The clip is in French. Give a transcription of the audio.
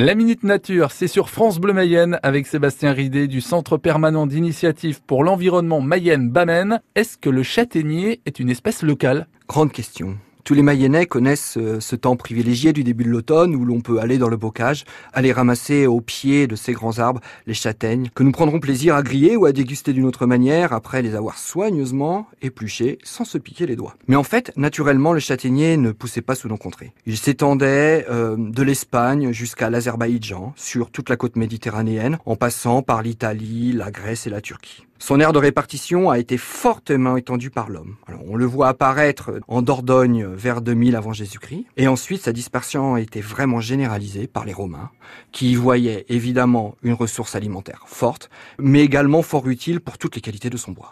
La Minute Nature, c'est sur France Bleu Mayenne avec Sébastien Ridé du Centre permanent d'initiative pour l'environnement Mayenne-Bamène. Est-ce que le châtaignier est une espèce locale? Grande question. Tous les Mayennais connaissent euh, ce temps privilégié du début de l'automne où l'on peut aller dans le bocage, aller ramasser au pied de ces grands arbres les châtaignes que nous prendrons plaisir à griller ou à déguster d'une autre manière après les avoir soigneusement épluchés sans se piquer les doigts. Mais en fait, naturellement, le châtaignier ne poussait pas sous nos contrées. Il s'étendait euh, de l'Espagne jusqu'à l'Azerbaïdjan, sur toute la côte méditerranéenne, en passant par l'Italie, la Grèce et la Turquie. Son aire de répartition a été fortement étendue par l'homme. on le voit apparaître en Dordogne vers 2000 avant Jésus-Christ, et ensuite sa dispersion a été vraiment généralisée par les Romains, qui y voyaient évidemment une ressource alimentaire forte, mais également fort utile pour toutes les qualités de son bois.